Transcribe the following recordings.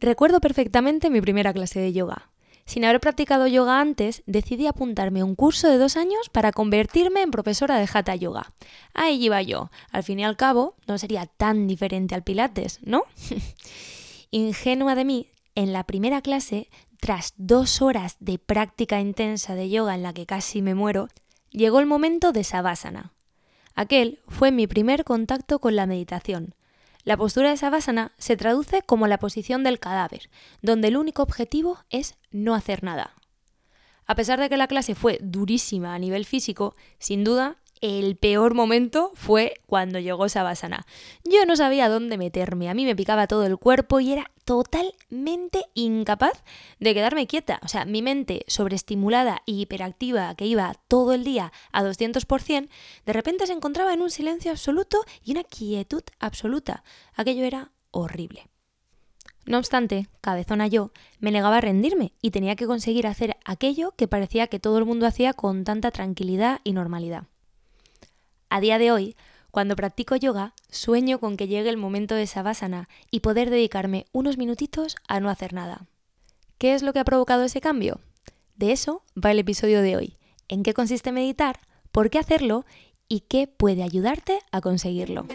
Recuerdo perfectamente mi primera clase de yoga. Sin haber practicado yoga antes, decidí apuntarme a un curso de dos años para convertirme en profesora de Hatha Yoga. Ahí iba yo. Al fin y al cabo, no sería tan diferente al Pilates, ¿no? Ingenua de mí, en la primera clase, tras dos horas de práctica intensa de yoga en la que casi me muero, llegó el momento de Savasana. Aquel fue mi primer contacto con la meditación. La postura de Savasana se traduce como la posición del cadáver, donde el único objetivo es no hacer nada. A pesar de que la clase fue durísima a nivel físico, sin duda el peor momento fue cuando llegó Savasana. Yo no sabía dónde meterme, a mí me picaba todo el cuerpo y era totalmente incapaz de quedarme quieta. O sea, mi mente sobreestimulada y hiperactiva que iba todo el día a 200%, de repente se encontraba en un silencio absoluto y una quietud absoluta. Aquello era horrible. No obstante, cabezona yo, me negaba a rendirme y tenía que conseguir hacer aquello que parecía que todo el mundo hacía con tanta tranquilidad y normalidad. A día de hoy, cuando practico yoga, sueño con que llegue el momento de Savasana y poder dedicarme unos minutitos a no hacer nada. ¿Qué es lo que ha provocado ese cambio? De eso va el episodio de hoy. ¿En qué consiste meditar? ¿Por qué hacerlo? ¿Y qué puede ayudarte a conseguirlo?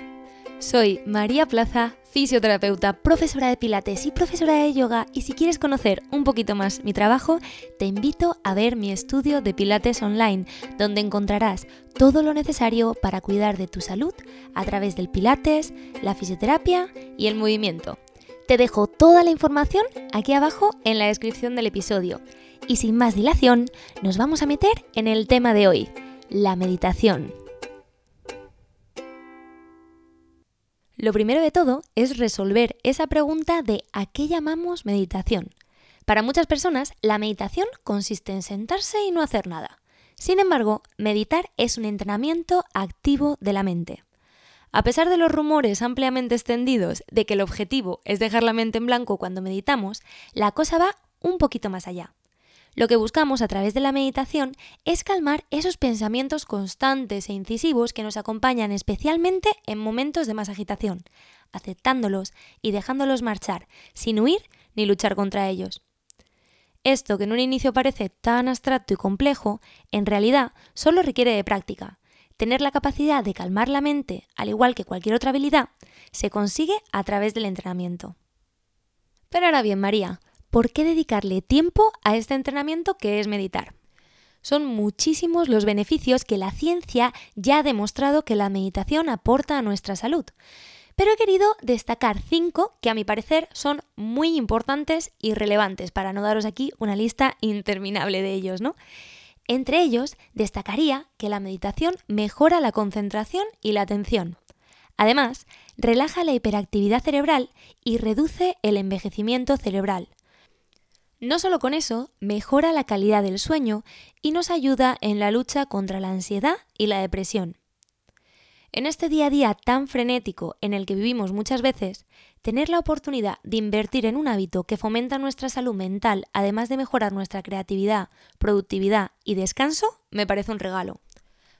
Soy María Plaza, fisioterapeuta, profesora de pilates y profesora de yoga y si quieres conocer un poquito más mi trabajo, te invito a ver mi estudio de pilates online, donde encontrarás todo lo necesario para cuidar de tu salud a través del pilates, la fisioterapia y el movimiento. Te dejo toda la información aquí abajo en la descripción del episodio. Y sin más dilación, nos vamos a meter en el tema de hoy, la meditación. Lo primero de todo es resolver esa pregunta de ¿a qué llamamos meditación? Para muchas personas, la meditación consiste en sentarse y no hacer nada. Sin embargo, meditar es un entrenamiento activo de la mente. A pesar de los rumores ampliamente extendidos de que el objetivo es dejar la mente en blanco cuando meditamos, la cosa va un poquito más allá. Lo que buscamos a través de la meditación es calmar esos pensamientos constantes e incisivos que nos acompañan especialmente en momentos de más agitación, aceptándolos y dejándolos marchar, sin huir ni luchar contra ellos. Esto que en un inicio parece tan abstracto y complejo, en realidad solo requiere de práctica. Tener la capacidad de calmar la mente, al igual que cualquier otra habilidad, se consigue a través del entrenamiento. Pero ahora bien, María, ¿por qué dedicarle tiempo a este entrenamiento que es meditar? Son muchísimos los beneficios que la ciencia ya ha demostrado que la meditación aporta a nuestra salud. Pero he querido destacar cinco que a mi parecer son muy importantes y relevantes, para no daros aquí una lista interminable de ellos, ¿no? Entre ellos, destacaría que la meditación mejora la concentración y la atención. Además, relaja la hiperactividad cerebral y reduce el envejecimiento cerebral. No solo con eso, mejora la calidad del sueño y nos ayuda en la lucha contra la ansiedad y la depresión. En este día a día tan frenético en el que vivimos muchas veces, tener la oportunidad de invertir en un hábito que fomenta nuestra salud mental, además de mejorar nuestra creatividad, productividad y descanso, me parece un regalo.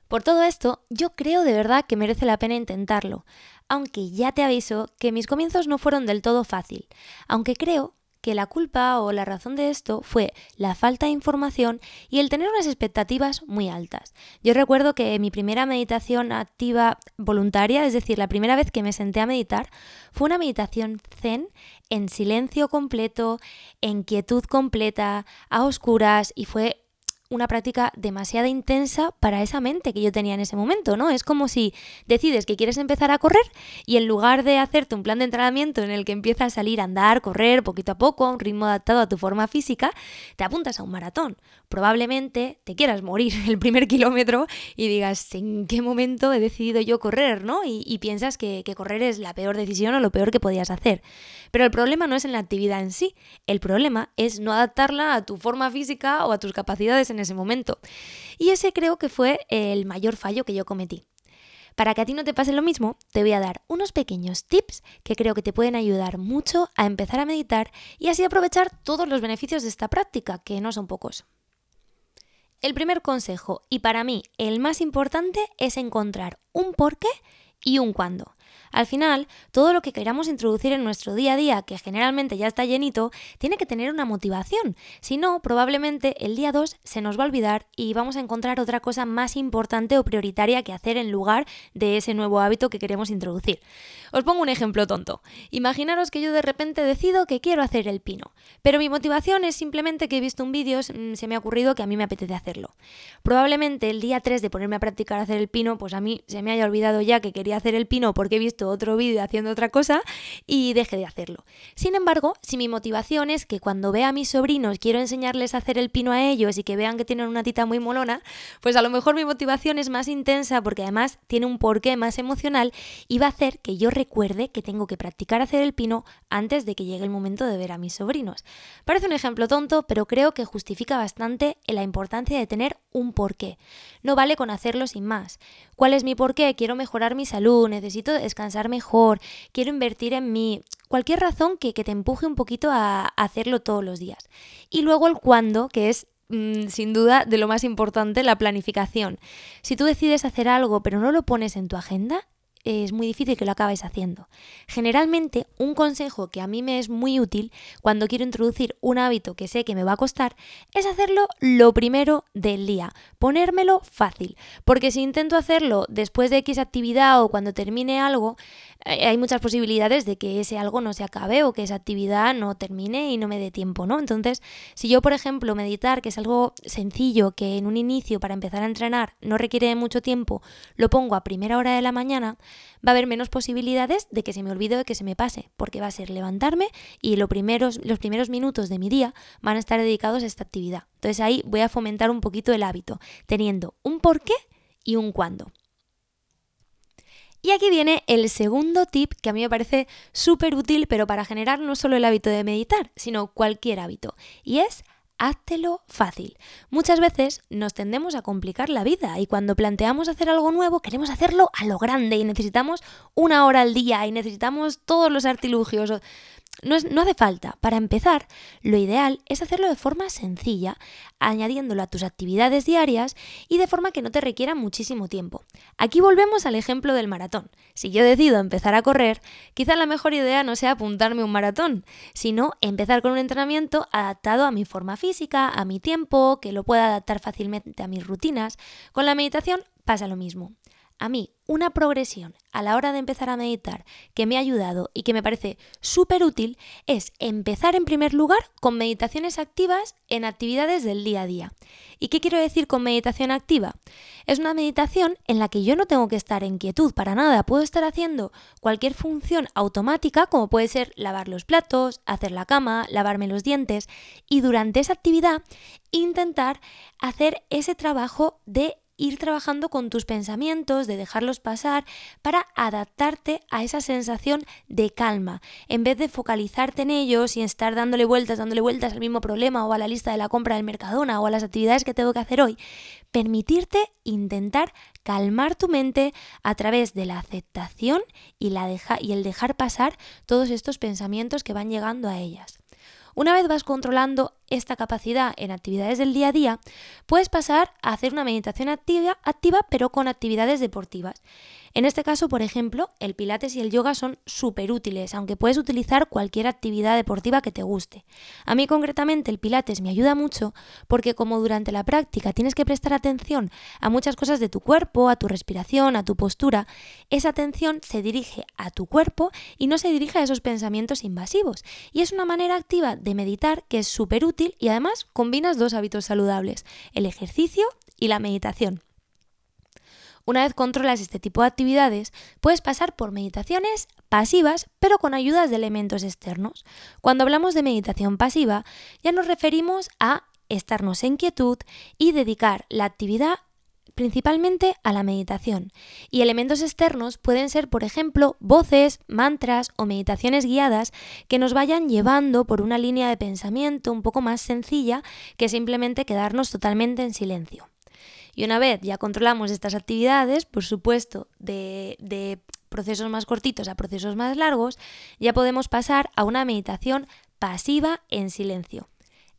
Por todo esto, yo creo de verdad que merece la pena intentarlo, aunque ya te aviso que mis comienzos no fueron del todo fácil, aunque creo que la culpa o la razón de esto fue la falta de información y el tener unas expectativas muy altas. Yo recuerdo que mi primera meditación activa voluntaria, es decir, la primera vez que me senté a meditar, fue una meditación zen en silencio completo, en quietud completa, a oscuras y fue una práctica demasiado intensa para esa mente que yo tenía en ese momento, ¿no? Es como si decides que quieres empezar a correr y en lugar de hacerte un plan de entrenamiento en el que empiezas a salir a andar, correr poquito a poco, a un ritmo adaptado a tu forma física, te apuntas a un maratón. Probablemente te quieras morir el primer kilómetro y digas, ¿en qué momento he decidido yo correr, ¿no? Y, piensas que, que correr es la peor decisión o lo peor que podías hacer. Pero el problema no es en la actividad en sí, el problema es no adaptarla a tu forma física o a tus capacidades en ese momento. Y ese creo que fue el mayor fallo que yo cometí. Para que a ti no te pase lo mismo, te voy a dar unos pequeños tips que creo que te pueden ayudar mucho a empezar a meditar y así aprovechar todos los beneficios de esta práctica, que no son pocos. El primer consejo, y para mí el más importante, es encontrar un porqué y un cuándo. Al final, todo lo que queramos introducir en nuestro día a día, que generalmente ya está llenito, tiene que tener una motivación. Si no, probablemente el día 2 se nos va a olvidar y vamos a encontrar otra cosa más importante o prioritaria que hacer en lugar de ese nuevo hábito que queremos introducir. Os pongo un ejemplo tonto. Imaginaros que yo de repente decido que quiero hacer el pino, pero mi motivación es simplemente que he visto un vídeo, mm, se me ha ocurrido que a mí me apetece hacerlo. Probablemente el día 3 de ponerme a practicar hacer el pino, pues a mí se me haya olvidado ya que quería hacer el pino porque he visto otro vídeo haciendo otra cosa y deje de hacerlo. Sin embargo, si mi motivación es que cuando vea a mis sobrinos quiero enseñarles a hacer el pino a ellos y que vean que tienen una tita muy molona, pues a lo mejor mi motivación es más intensa porque además tiene un porqué más emocional y va a hacer que yo recuerde que tengo que practicar hacer el pino antes de que llegue el momento de ver a mis sobrinos. Parece un ejemplo tonto, pero creo que justifica bastante la importancia de tener un porqué. No vale con hacerlo sin más. ¿Cuál es mi porqué? Quiero mejorar mi salud, necesito descansar mejor, quiero invertir en mí. Cualquier razón que, te empuje un poquito a, hacerlo todos los días. Y luego el cuándo, que es mm, sin duda de lo más importante, la planificación. Si tú decides hacer algo pero no lo pones en tu agenda, es muy difícil que lo acabes haciendo. Generalmente, un consejo que a mí me es muy útil cuando quiero introducir un hábito que sé que me va a costar es hacerlo lo primero del día, ponérmelo fácil, porque si intento hacerlo después de X actividad o cuando termine algo, hay muchas posibilidades de que ese algo no se acabe o que esa actividad no termine y no me dé tiempo, ¿no? Entonces, si yo, por ejemplo, meditar, que es algo sencillo, que en un inicio para empezar a entrenar no requiere mucho tiempo, lo pongo a primera hora de la mañana, va a haber menos posibilidades de que se me olvide o de que se me pase, porque va a ser levantarme y los primeros, los primeros minutos de mi día van a estar dedicados a esta actividad. Entonces ahí voy a fomentar un poquito el hábito, teniendo un por qué y un cuándo. Y aquí viene el segundo tip que a mí me parece súper útil, pero para generar no solo el hábito de meditar, sino cualquier hábito, y es háztelo fácil. Muchas veces nos tendemos a complicar la vida y cuando planteamos hacer algo nuevo queremos hacerlo a lo grande y necesitamos una hora al día y necesitamos todos los artilugios. No, no, hace falta. Para empezar, lo ideal es hacerlo de forma sencilla, añadiéndolo a tus actividades diarias y de forma que no te requiera muchísimo tiempo. Aquí volvemos al ejemplo del maratón. Si yo decido empezar a correr, quizá la mejor idea no sea apuntarme un maratón, sino empezar con un entrenamiento adaptado a mi forma física, a mi tiempo, que lo pueda adaptar fácilmente a mis rutinas. Con la meditación pasa lo mismo. A mí, una progresión a la hora de empezar a meditar que me ha ayudado y que me parece súper útil es empezar en primer lugar con meditaciones activas en actividades del día a día. ¿Y qué quiero decir con meditación activa? Es una meditación en la que yo no tengo que estar en quietud para nada, puedo estar haciendo cualquier función automática como puede ser lavar los platos, hacer la cama, lavarme los dientes y durante esa actividad intentar hacer ese trabajo de ir trabajando con tus pensamientos, de dejarlos pasar, para adaptarte a esa sensación de calma, en vez de focalizarte en ellos y estar dándole vueltas, dándole vueltas al mismo problema o a la lista de la compra del Mercadona o a las actividades que tengo que hacer hoy. Permitirte intentar calmar tu mente a través de la aceptación y, la y el dejar pasar todos estos pensamientos que van llegando a ellas. Una vez vas controlando esta capacidad en actividades del día a día, puedes pasar a hacer una meditación activa, activa pero con actividades deportivas. En este caso, por ejemplo, el pilates y el yoga son súper útiles, aunque puedes utilizar cualquier actividad deportiva que te guste. A mí concretamente el pilates me ayuda mucho porque como durante la práctica tienes que prestar atención a muchas cosas de tu cuerpo, a tu respiración, a tu postura, esa atención se dirige a tu cuerpo y no se dirige a esos pensamientos invasivos. Y es una manera activa de meditar que es súper útil y además combinas dos hábitos saludables, el ejercicio y la meditación. Una vez controlas este tipo de actividades, puedes pasar por meditaciones pasivas, pero con ayudas de elementos externos. Cuando hablamos de meditación pasiva, ya nos referimos a estarnos en quietud y dedicar la actividad principalmente a la meditación. Y elementos externos pueden ser, por ejemplo, voces, mantras o meditaciones guiadas que nos vayan llevando por una línea de pensamiento un poco más sencilla que simplemente quedarnos totalmente en silencio. Y una vez ya controlamos estas actividades, por supuesto, de, procesos más cortitos a procesos más largos, ya podemos pasar a una meditación pasiva en silencio.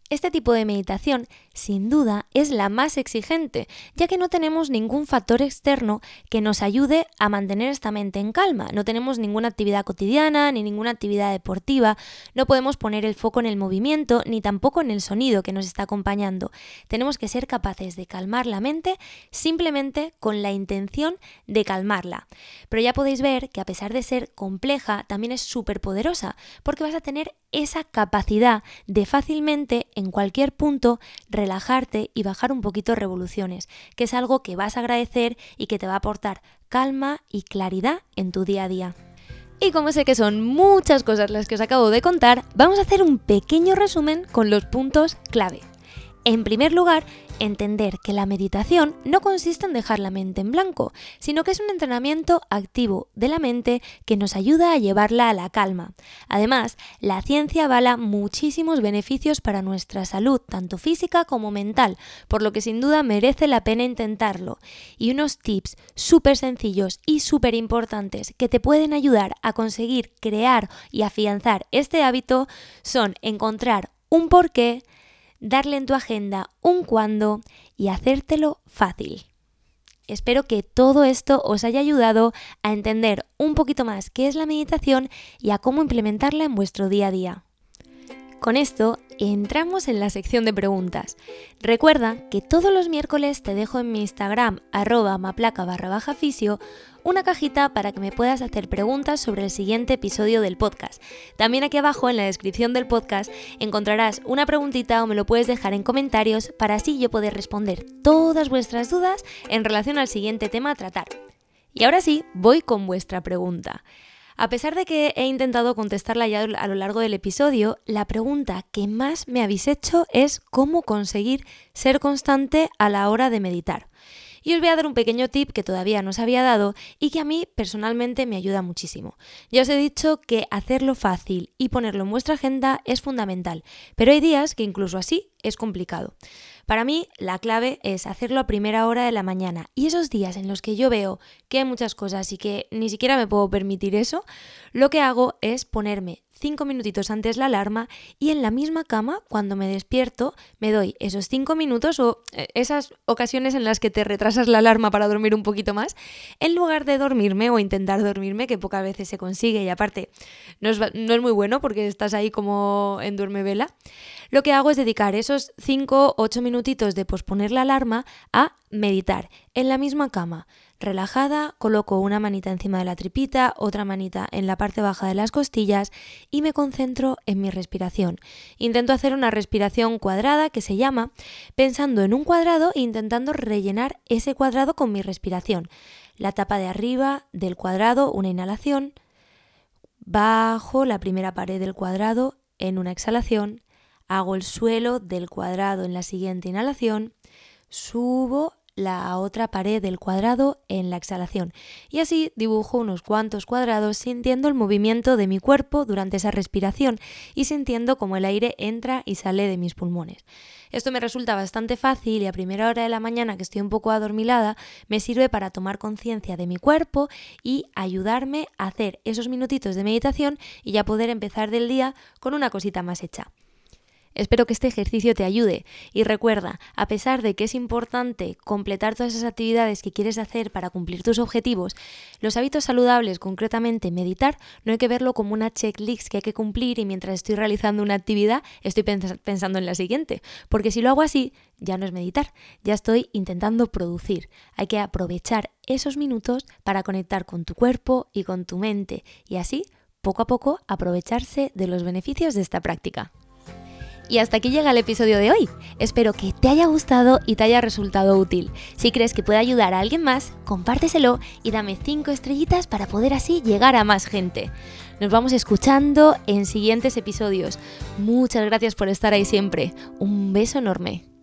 Este tipo de meditación, sin duda, es la más exigente, ya que no tenemos ningún factor externo que nos ayude a mantener esta mente en calma. No tenemos ninguna actividad cotidiana ni ninguna actividad deportiva, no podemos poner el foco en el movimiento ni tampoco en el sonido que nos está acompañando. Tenemos que ser capaces de calmar la mente simplemente con la intención de calmarla. Pero ya podéis ver que a pesar de ser compleja, también es súper poderosa, porque vas a tener esa capacidad de fácilmente en cualquier punto relajarte y bajar un poquito revoluciones, que es algo que vas a agradecer y que te va a aportar calma y claridad en tu día a día. Y como sé que son muchas cosas las que os acabo de contar, vamos a hacer un pequeño resumen con los puntos clave. En primer lugar, entender que la meditación no consiste en dejar la mente en blanco, sino que es un entrenamiento activo de la mente que nos ayuda a llevarla a la calma. Además, la ciencia avala muchísimos beneficios para nuestra salud, tanto física como mental, por lo que sin duda merece la pena intentarlo. Y unos tips súper sencillos y súper importantes que te pueden ayudar a conseguir crear y afianzar este hábito son encontrar un porqué, darle en tu agenda un cuándo y hacértelo fácil. Espero que todo esto os haya ayudado a entender un poquito más qué es la meditación y a cómo implementarla en vuestro día a día. Con esto entramos en la sección de preguntas. Recuerda que todos los miércoles te dejo en mi Instagram arroba maplaca barra baja fisio una cajita para que me puedas hacer preguntas sobre el siguiente episodio del podcast. También aquí abajo en la descripción del podcast encontrarás una preguntita o me lo puedes dejar en comentarios para así yo poder responder todas vuestras dudas en relación al siguiente tema a tratar. Y ahora sí, voy con vuestra pregunta. A pesar de que he intentado contestarla ya a lo largo del episodio, la pregunta que más me habéis hecho es cómo conseguir ser constante a la hora de meditar. Y os voy a dar un pequeño tip que todavía no os había dado y que a mí personalmente me ayuda muchísimo. Ya os he dicho que hacerlo fácil y ponerlo en vuestra agenda es fundamental, pero hay días que incluso así es complicado. Para mí, la clave es hacerlo a primera hora de la mañana. Y esos días en los que yo veo que hay muchas cosas y que ni siquiera me puedo permitir eso, lo que hago es ponerme cinco minutitos antes la alarma y en la misma cama, cuando me despierto, me doy esos cinco minutos o eh, esas ocasiones en las que te retrasas la alarma para dormir un poquito más, en lugar de dormirme o intentar dormirme, que pocas veces se consigue y aparte no es, no es muy bueno porque estás ahí como en duerme vela, lo que hago es dedicar esos cinco, ocho minutitos de posponer la alarma a meditar en la misma cama relajada, coloco una manita encima de la tripita, otra manita en la parte baja de las costillas y me concentro en mi respiración. Intento hacer una respiración cuadrada que se llama pensando en un cuadrado e intentando rellenar ese cuadrado con mi respiración. La tapa de arriba del cuadrado, una inhalación, bajo la primera pared del cuadrado en una exhalación, hago el suelo del cuadrado en la siguiente inhalación, subo la otra pared del cuadrado en la exhalación. Y así dibujo unos cuantos cuadrados sintiendo el movimiento de mi cuerpo durante esa respiración y sintiendo cómo el aire entra y sale de mis pulmones. Esto me resulta bastante fácil y a primera hora de la mañana que estoy un poco adormilada me sirve para tomar conciencia de mi cuerpo y ayudarme a hacer esos minutitos de meditación y ya poder empezar del día con una cosita más hecha. Espero que este ejercicio te ayude y recuerda, a pesar de que es importante completar todas esas actividades que quieres hacer para cumplir tus objetivos, los hábitos saludables, concretamente meditar, no hay que verlo como una checklist que hay que cumplir y mientras estoy realizando una actividad estoy pensando en la siguiente, porque si lo hago así, ya no es meditar, ya estoy intentando producir. Hay que aprovechar esos minutos para conectar con tu cuerpo y con tu mente y así, poco a poco, aprovecharse de los beneficios de esta práctica. Y hasta aquí llega el episodio de hoy. Espero que te haya gustado y te haya resultado útil. Si crees que puede ayudar a alguien más, compárteselo y dame 5 estrellitas para poder así llegar a más gente. Nos vamos escuchando en siguientes episodios. Muchas gracias por estar ahí siempre. Un beso enorme.